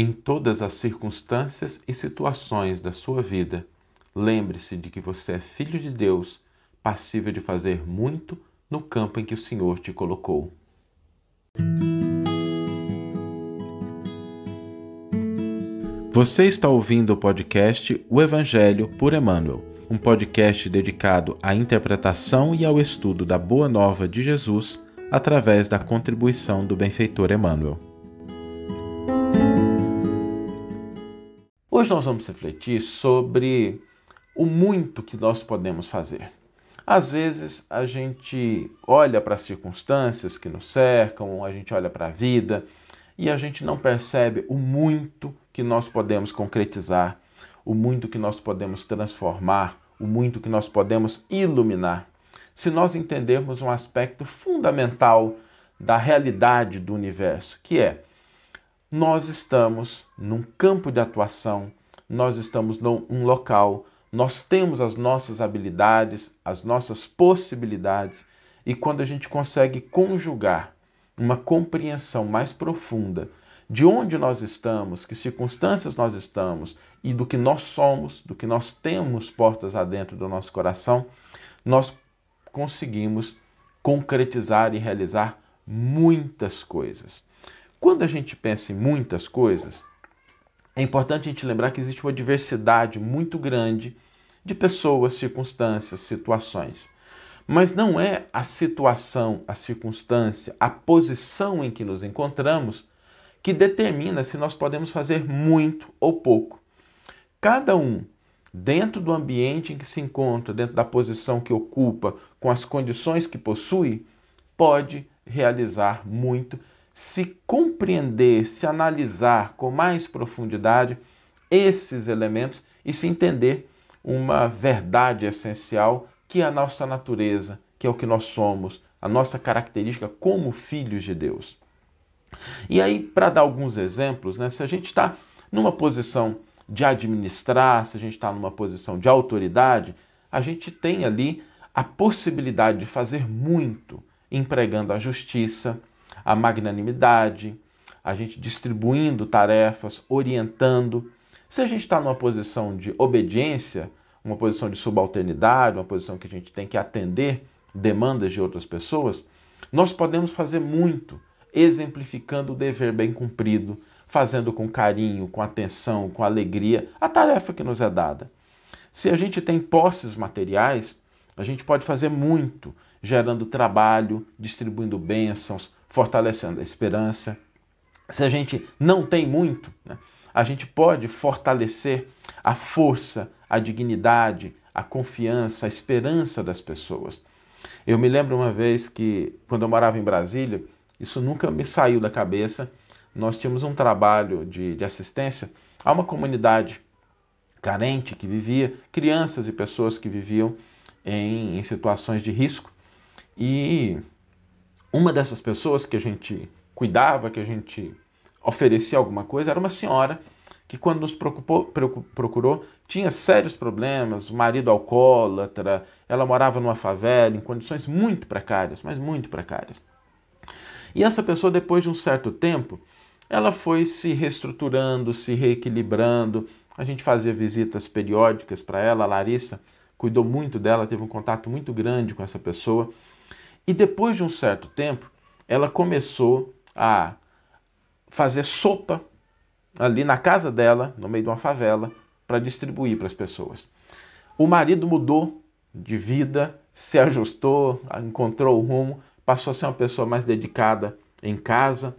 Em todas as circunstâncias e situações da sua vida, lembre-se de que você é filho de Deus, passível de fazer muito no campo em que o Senhor te colocou. Você está ouvindo o podcast O Evangelho por Emmanuel, um podcast dedicado à interpretação e ao estudo da Boa Nova de Jesus através da contribuição do benfeitor Emmanuel. Hoje nós vamos refletir sobre o muito que nós podemos fazer. Às vezes a gente olha para as circunstâncias que nos cercam, a gente olha para a vida e a gente não percebe o muito que nós podemos concretizar, o muito que nós podemos transformar, o muito que nós podemos iluminar. Se nós entendermos um aspecto fundamental da realidade do universo, que é nós estamos num campo de atuação, nós estamos num local, nós temos as nossas habilidades, as nossas possibilidades, e quando a gente consegue conjugar uma compreensão mais profunda de onde nós estamos, que circunstâncias nós estamos e do que nós somos, do que nós temos portas adentro do nosso coração, nós conseguimos concretizar e realizar muitas coisas. Quando a gente pensa em muitas coisas, é importante a gente lembrar que existe uma diversidade muito grande de pessoas, circunstâncias, situações. Mas não é a situação, a circunstância, a posição em que nos encontramos que determina se nós podemos fazer muito ou pouco. Cada um, dentro do ambiente em que se encontra, dentro da posição que ocupa, com as condições que possui, pode realizar muito se compreender, se analisar com mais profundidade esses elementos e se entender uma verdade essencial que é a nossa natureza, que é o que nós somos, a nossa característica como filhos de Deus. E aí, para dar alguns exemplos, né, se a gente está numa posição de administrar, se a gente está numa posição de autoridade, a gente tem ali a possibilidade de fazer muito empregando a justiça, a magnanimidade, a gente distribuindo tarefas, orientando. Se a gente está numa posição de obediência, uma posição de subalternidade, uma posição que a gente tem que atender demandas de outras pessoas, nós podemos fazer muito exemplificando o dever bem cumprido, fazendo com carinho, com atenção, com alegria a tarefa que nos é dada. Se a gente tem posses materiais, a gente pode fazer muito, gerando trabalho, distribuindo bênçãos, fortalecendo a esperança. Se a gente não tem muito, né, a gente pode fortalecer a força, a dignidade, a confiança, a esperança das pessoas. Eu me lembro uma vez que, quando eu morava em Brasília, isso nunca me saiu da cabeça. Nós tínhamos um trabalho de, de assistência a uma comunidade carente que vivia, crianças e pessoas que viviam em, em situações de risco. E uma dessas pessoas que a gente cuidava, que a gente oferecia alguma coisa, era uma senhora que, quando nos procurou, tinha sérios problemas, o marido alcoólatra, ela morava numa favela, em condições muito precárias, mas muito precárias. E essa pessoa, depois de um certo tempo, ela foi se reestruturando, se reequilibrando. A gente fazia visitas periódicas para ela, a Larissa cuidou muito dela, teve um contato muito grande com essa pessoa. E depois de um certo tempo, ela começou a fazer sopa ali na casa dela, no meio de uma favela, para distribuir para as pessoas. O marido mudou de vida, se ajustou, encontrou o rumo, passou a ser uma pessoa mais dedicada em casa.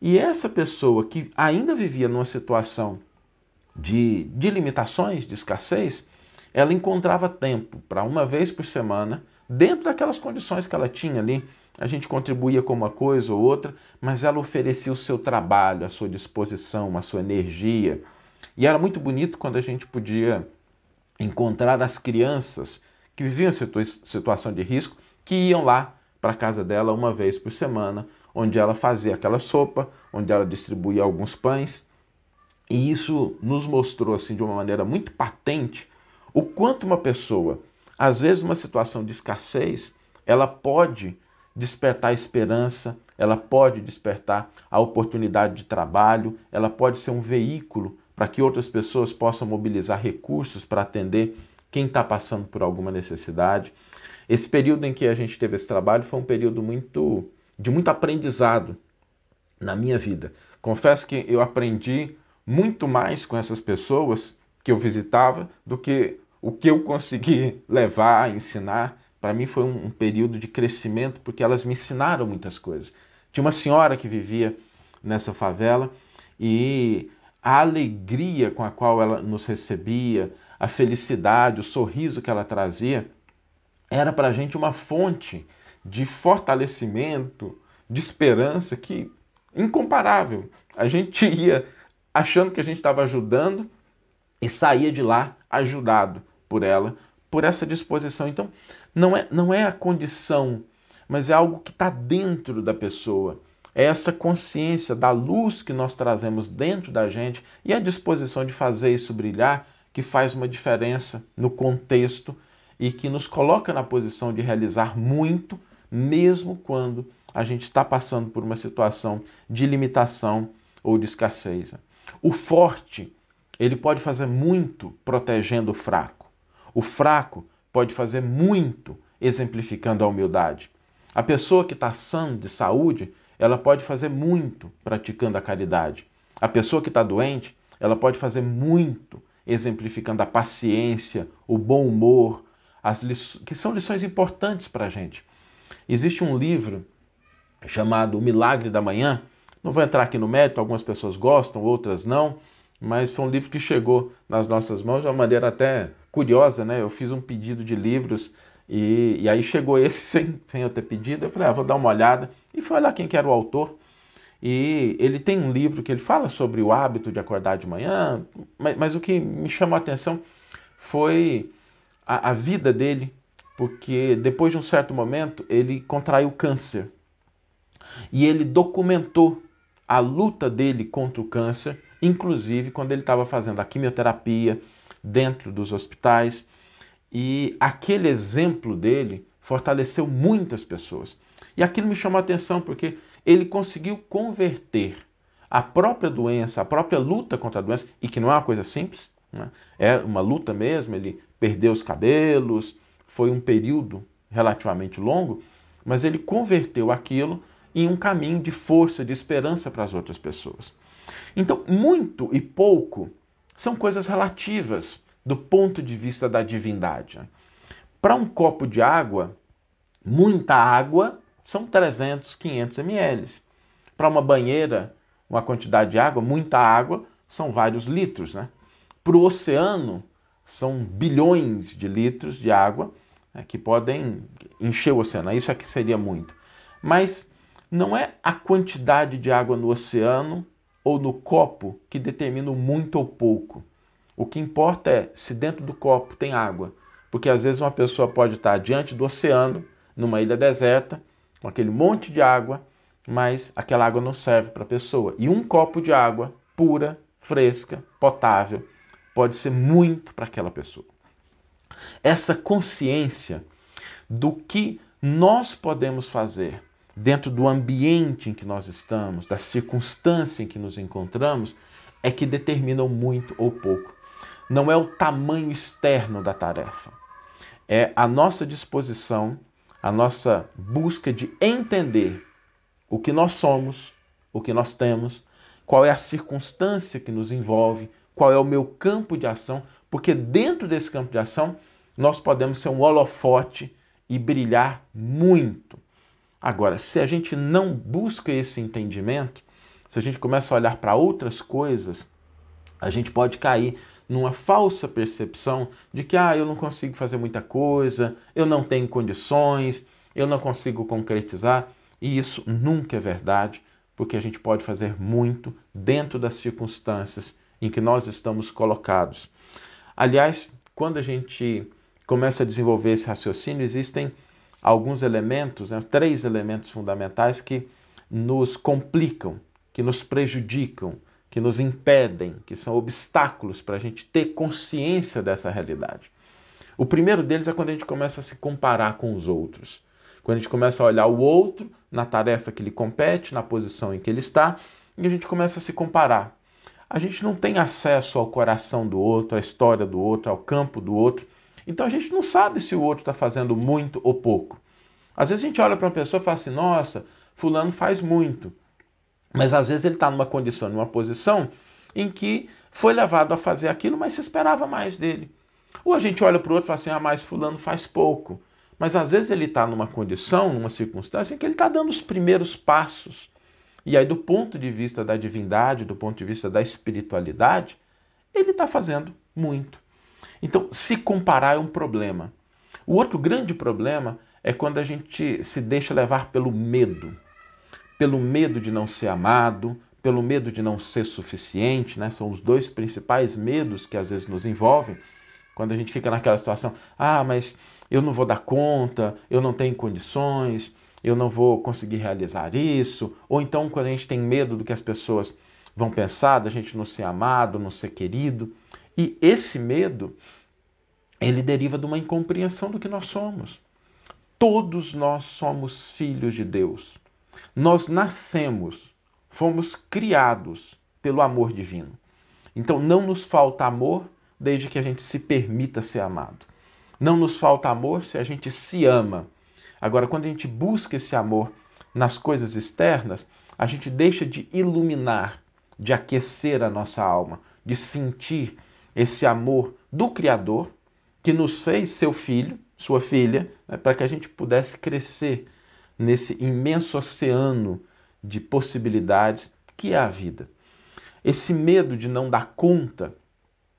E essa pessoa que ainda vivia numa situação de, de limitações, de escassez, ela encontrava tempo para uma vez por semana, dentro daquelas condições que ela tinha ali. A gente contribuía com uma coisa ou outra, mas ela oferecia o seu trabalho, a sua disposição, a sua energia. E era muito bonito quando a gente podia encontrar as crianças que viviam em situação de risco, que iam lá para a casa dela uma vez por semana, onde ela fazia aquela sopa, onde ela distribuía alguns pães. E isso nos mostrou assim de uma maneira muito patente o quanto uma pessoa, às vezes uma situação de escassez, ela pode despertar esperança, ela pode despertar a oportunidade de trabalho, ela pode ser um veículo para que outras pessoas possam mobilizar recursos para atender quem está passando por alguma necessidade. Esse período em que a gente teve esse trabalho foi um período muito de muito aprendizado na minha vida. Confesso que eu aprendi muito mais com essas pessoas que eu visitava do que o que eu consegui levar, ensinar. Para mim foi um, um período de crescimento porque elas me ensinaram muitas coisas. Tinha uma senhora que vivia nessa favela e a alegria com a qual ela nos recebia, a felicidade, o sorriso que ela trazia, era para a gente uma fonte de fortalecimento, de esperança que incomparável. A gente ia achando que a gente estava ajudando e saía de lá ajudado por ela, por essa disposição. Então, não é, não é a condição, mas é algo que está dentro da pessoa. É essa consciência da luz que nós trazemos dentro da gente e a disposição de fazer isso brilhar que faz uma diferença no contexto e que nos coloca na posição de realizar muito, mesmo quando a gente está passando por uma situação de limitação ou de escassez. O forte, ele pode fazer muito protegendo o fraco. O fraco pode fazer muito exemplificando a humildade. A pessoa que está sã de saúde, ela pode fazer muito praticando a caridade. A pessoa que está doente, ela pode fazer muito exemplificando a paciência, o bom humor, as que são lições importantes para a gente. Existe um livro chamado O Milagre da Manhã. Não vou entrar aqui no mérito, algumas pessoas gostam, outras não, mas foi um livro que chegou nas nossas mãos de uma maneira até curiosa, né? Eu fiz um pedido de livros e, e aí chegou esse sem, sem eu ter pedido. Eu falei, ah, vou dar uma olhada. E fui olhar quem que era o autor. E ele tem um livro que ele fala sobre o hábito de acordar de manhã, mas, mas o que me chamou a atenção foi a, a vida dele, porque depois de um certo momento ele contraiu câncer. E ele documentou a luta dele contra o câncer, inclusive quando ele estava fazendo a quimioterapia dentro dos hospitais. E aquele exemplo dele fortaleceu muitas pessoas. E aquilo me chamou a atenção porque ele conseguiu converter a própria doença, a própria luta contra a doença, e que não é uma coisa simples, né? é uma luta mesmo. Ele perdeu os cabelos, foi um período relativamente longo, mas ele converteu aquilo em um caminho de força, de esperança para as outras pessoas. Então, muito e pouco são coisas relativas do ponto de vista da divindade. Para um copo de água, muita água são 300, 500 ml. Para uma banheira, uma quantidade de água, muita água, são vários litros. Né? Para o oceano, são bilhões de litros de água né, que podem encher o oceano. Isso aqui seria muito. Mas não é a quantidade de água no oceano ou no copo que determina muito ou pouco. O que importa é se dentro do copo tem água. Porque às vezes uma pessoa pode estar diante do oceano, numa ilha deserta, com aquele monte de água, mas aquela água não serve para a pessoa. E um copo de água pura, fresca, potável, pode ser muito para aquela pessoa. Essa consciência do que nós podemos fazer dentro do ambiente em que nós estamos, da circunstância em que nos encontramos, é que determinam muito ou pouco. Não é o tamanho externo da tarefa, é a nossa disposição, a nossa busca de entender o que nós somos, o que nós temos, qual é a circunstância que nos envolve, qual é o meu campo de ação, porque dentro desse campo de ação nós podemos ser um holofote e brilhar muito. Agora, se a gente não busca esse entendimento, se a gente começa a olhar para outras coisas, a gente pode cair numa falsa percepção de que ah, eu não consigo fazer muita coisa, eu não tenho condições, eu não consigo concretizar. E isso nunca é verdade, porque a gente pode fazer muito dentro das circunstâncias em que nós estamos colocados. Aliás, quando a gente começa a desenvolver esse raciocínio, existem alguns elementos, né, três elementos fundamentais que nos complicam, que nos prejudicam, que nos impedem, que são obstáculos para a gente ter consciência dessa realidade. O primeiro deles é quando a gente começa a se comparar com os outros. Quando a gente começa a olhar o outro na tarefa que lhe compete, na posição em que ele está, e a gente começa a se comparar. A gente não tem acesso ao coração do outro, à história do outro, ao campo do outro. Então a gente não sabe se o outro está fazendo muito ou pouco. Às vezes a gente olha para uma pessoa e fala assim: nossa, Fulano faz muito. Mas às vezes ele está numa condição, numa posição em que foi levado a fazer aquilo, mas se esperava mais dele. Ou a gente olha para o outro e fala assim: ah, mas Fulano faz pouco. Mas às vezes ele está numa condição, numa circunstância em que ele está dando os primeiros passos. E aí, do ponto de vista da divindade, do ponto de vista da espiritualidade, ele está fazendo muito. Então, se comparar é um problema. O outro grande problema é quando a gente se deixa levar pelo medo. Pelo medo de não ser amado, pelo medo de não ser suficiente, né? São os dois principais medos que às vezes nos envolvem. Quando a gente fica naquela situação, ah, mas eu não vou dar conta, eu não tenho condições, eu não vou conseguir realizar isso. Ou então, quando a gente tem medo do que as pessoas vão pensar, da gente não ser amado, não ser querido. E esse medo, ele deriva de uma incompreensão do que nós somos. Todos nós somos filhos de Deus. Nós nascemos, fomos criados pelo amor divino. Então não nos falta amor desde que a gente se permita ser amado. Não nos falta amor se a gente se ama. Agora, quando a gente busca esse amor nas coisas externas, a gente deixa de iluminar, de aquecer a nossa alma, de sentir esse amor do Criador que nos fez seu filho sua filha, né, para que a gente pudesse crescer nesse imenso oceano de possibilidades que é a vida. Esse medo de não dar conta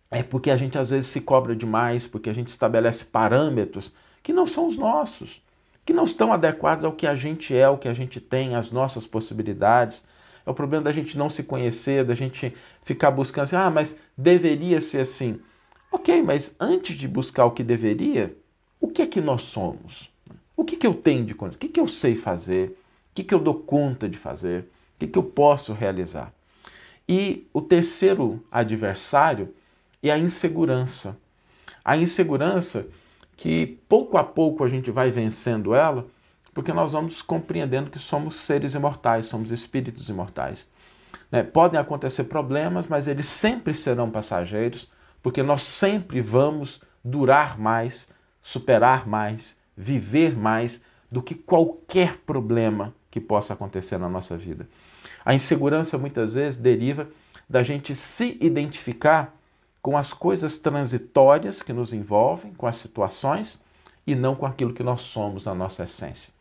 é porque a gente às vezes se cobra demais, porque a gente estabelece parâmetros que não são os nossos, que não estão adequados ao que a gente é, ao que a gente tem, às nossas possibilidades. É o problema da gente não se conhecer, da gente ficar buscando assim, ah, mas deveria ser assim. Ok, mas antes de buscar o que deveria, o que é que nós somos? O que, que eu tenho de conta? O que, que eu sei fazer? O que, que eu dou conta de fazer? O que, que eu posso realizar? E o terceiro adversário é a insegurança. A insegurança que pouco a pouco a gente vai vencendo ela, porque nós vamos compreendendo que somos seres imortais, somos espíritos imortais. Né? Podem acontecer problemas, mas eles sempre serão passageiros, porque nós sempre vamos durar mais superar mais, viver mais do que qualquer problema que possa acontecer na nossa vida. A insegurança muitas vezes deriva da gente se identificar com as coisas transitórias que nos envolvem, com as situações e não com aquilo que nós somos na nossa essência.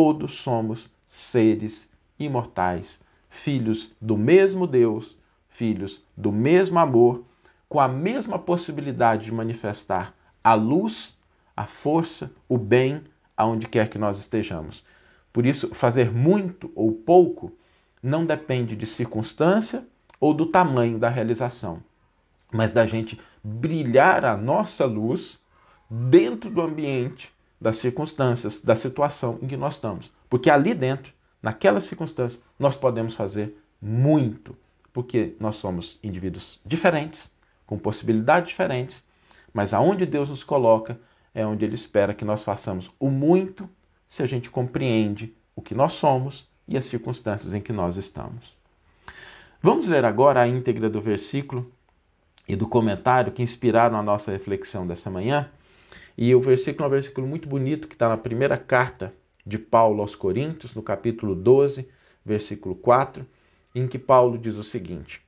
Todos somos seres imortais, filhos do mesmo Deus, filhos do mesmo amor, com a mesma possibilidade de manifestar a luz a força, o bem aonde quer que nós estejamos. Por isso, fazer muito ou pouco não depende de circunstância ou do tamanho da realização, mas da gente brilhar a nossa luz dentro do ambiente, das circunstâncias, da situação em que nós estamos. Porque ali dentro, naquela circunstância, nós podemos fazer muito, porque nós somos indivíduos diferentes, com possibilidades diferentes, mas aonde Deus nos coloca, é onde ele espera que nós façamos o muito se a gente compreende o que nós somos e as circunstâncias em que nós estamos. Vamos ler agora a íntegra do versículo e do comentário que inspiraram a nossa reflexão dessa manhã. E o versículo é um versículo muito bonito que está na primeira carta de Paulo aos Coríntios, no capítulo 12, versículo 4, em que Paulo diz o seguinte: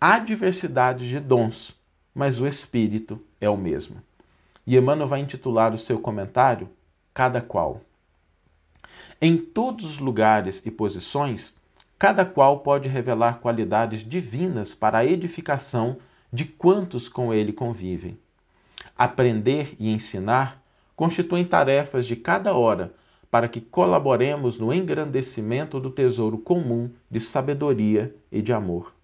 Há diversidade de dons, mas o Espírito é o mesmo. E Emmanuel vai intitular o seu comentário Cada qual. Em todos os lugares e posições, cada qual pode revelar qualidades divinas para a edificação de quantos com ele convivem. Aprender e ensinar constituem tarefas de cada hora para que colaboremos no engrandecimento do tesouro comum de sabedoria e de amor.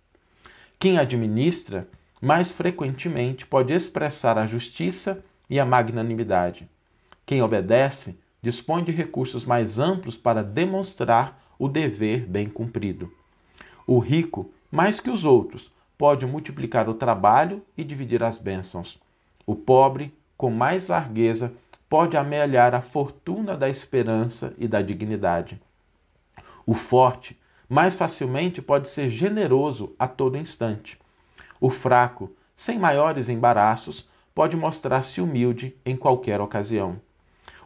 Quem administra, mais frequentemente pode expressar a justiça e a magnanimidade. Quem obedece dispõe de recursos mais amplos para demonstrar o dever bem cumprido. O rico, mais que os outros, pode multiplicar o trabalho e dividir as bênçãos. O pobre, com mais largueza, pode amealhar a fortuna da esperança e da dignidade. O forte mais facilmente pode ser generoso a todo instante. O fraco, sem maiores embaraços, pode mostrar-se humilde em qualquer ocasião.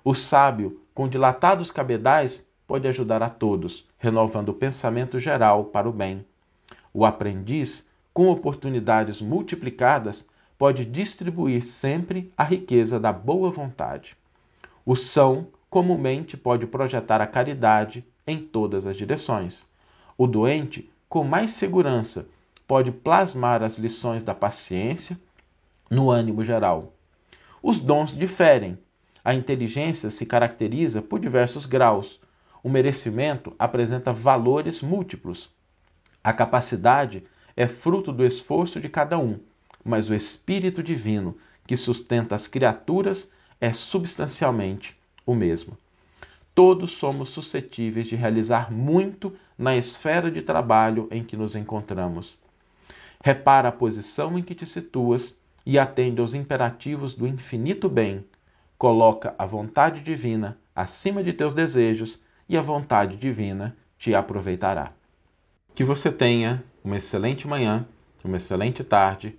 O sábio, com dilatados cabedais, pode ajudar a todos, renovando o pensamento geral para o bem. O aprendiz, com oportunidades multiplicadas, pode distribuir sempre a riqueza da boa vontade. O são, comumente, pode projetar a caridade em todas as direções. O doente, com mais segurança, pode plasmar as lições da paciência no ânimo geral. Os dons diferem. A inteligência se caracteriza por diversos graus. O merecimento apresenta valores múltiplos. A capacidade é fruto do esforço de cada um, mas o Espírito Divino que sustenta as criaturas é substancialmente o mesmo. Todos somos suscetíveis de realizar muito na esfera de trabalho em que nos encontramos. Repara a posição em que te situas e atende aos imperativos do infinito bem. Coloca a vontade divina acima de teus desejos e a vontade divina te aproveitará. Que você tenha uma excelente manhã, uma excelente tarde